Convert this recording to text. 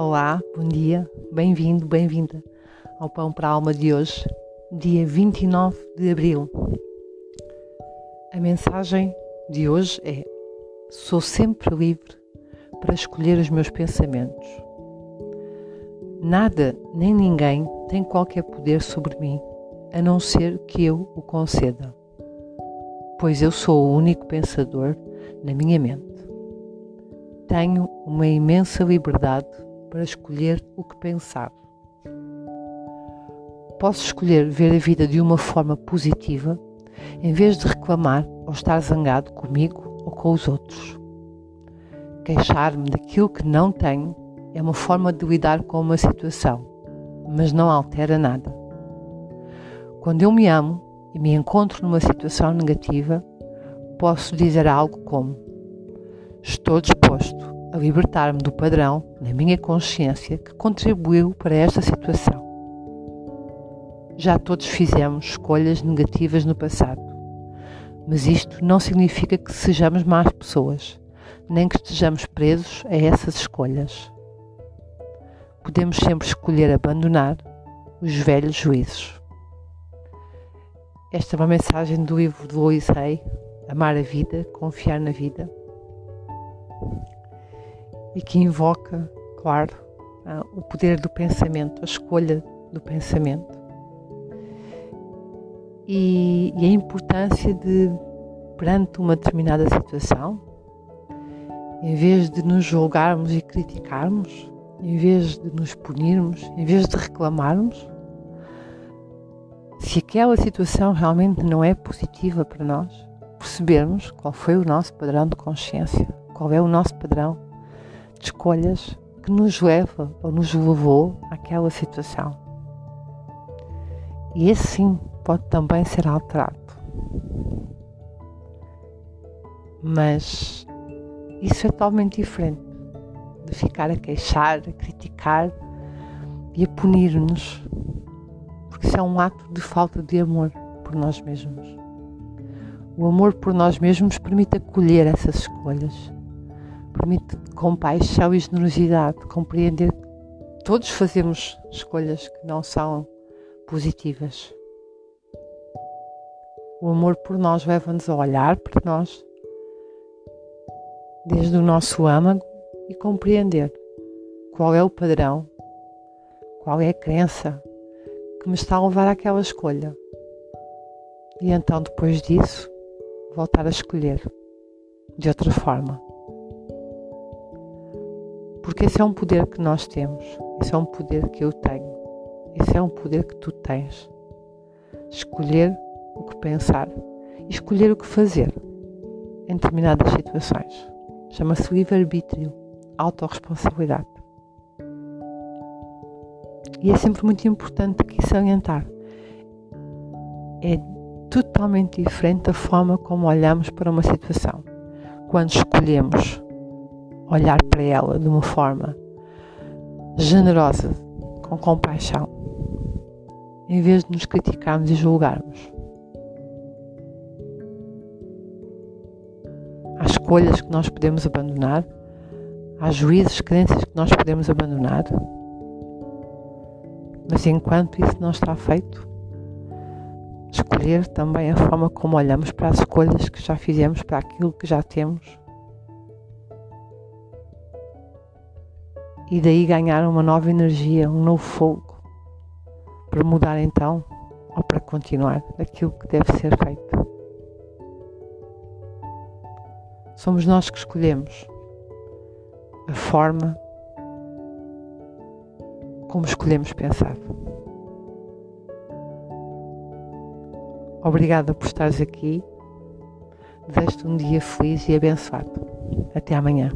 Olá, bom dia, bem-vindo, bem-vinda ao Pão para a Alma de hoje, dia 29 de abril. A mensagem de hoje é: Sou sempre livre para escolher os meus pensamentos. Nada nem ninguém tem qualquer poder sobre mim a não ser que eu o conceda, pois eu sou o único pensador na minha mente. Tenho uma imensa liberdade para escolher o que pensar. Posso escolher ver a vida de uma forma positiva em vez de reclamar ou estar zangado comigo ou com os outros. Queixar-me daquilo que não tenho é uma forma de lidar com uma situação, mas não altera nada. Quando eu me amo e me encontro numa situação negativa, posso dizer algo como: Estou disposto a libertar-me do padrão na minha consciência que contribuiu para esta situação. Já todos fizemos escolhas negativas no passado, mas isto não significa que sejamos más pessoas, nem que estejamos presos a essas escolhas. Podemos sempre escolher abandonar os velhos juízos. Esta é uma mensagem do livro de Louise Hay, Amar a Vida, Confiar na Vida e que invoca, claro, ah, o poder do pensamento, a escolha do pensamento. E, e a importância de, perante uma determinada situação, em vez de nos julgarmos e criticarmos, em vez de nos punirmos, em vez de reclamarmos, se aquela situação realmente não é positiva para nós, percebermos qual foi o nosso padrão de consciência, qual é o nosso padrão de escolhas que nos leva ou nos levou àquela situação. E esse sim pode também ser alterado. Mas isso é totalmente diferente de ficar a queixar, a criticar e a punir-nos, porque isso é um ato de falta de amor por nós mesmos. O amor por nós mesmos permite acolher essas escolhas permite compaixão e generosidade, compreender que todos fazemos escolhas que não são positivas. O amor por nós leva-nos a olhar para nós desde o nosso âmago e compreender qual é o padrão, qual é a crença que me está a levar àquela escolha. E então, depois disso, voltar a escolher de outra forma. Porque esse é um poder que nós temos, esse é um poder que eu tenho, esse é um poder que tu tens. Escolher o que pensar e escolher o que fazer em determinadas situações. Chama-se livre-arbítrio, autorresponsabilidade. E é sempre muito importante aqui salientar. É totalmente diferente a forma como olhamos para uma situação. Quando escolhemos olhar para ela de uma forma generosa, com compaixão, em vez de nos criticarmos e julgarmos. Há escolhas que nós podemos abandonar, há juízos, crenças que nós podemos abandonar, mas enquanto isso não está feito, escolher também a forma como olhamos para as escolhas que já fizemos, para aquilo que já temos e daí ganhar uma nova energia, um novo fogo para mudar então ou para continuar aquilo que deve ser feito. Somos nós que escolhemos a forma como escolhemos pensar. Obrigada por estares aqui. Desejo-te um dia feliz e abençoado. Até amanhã.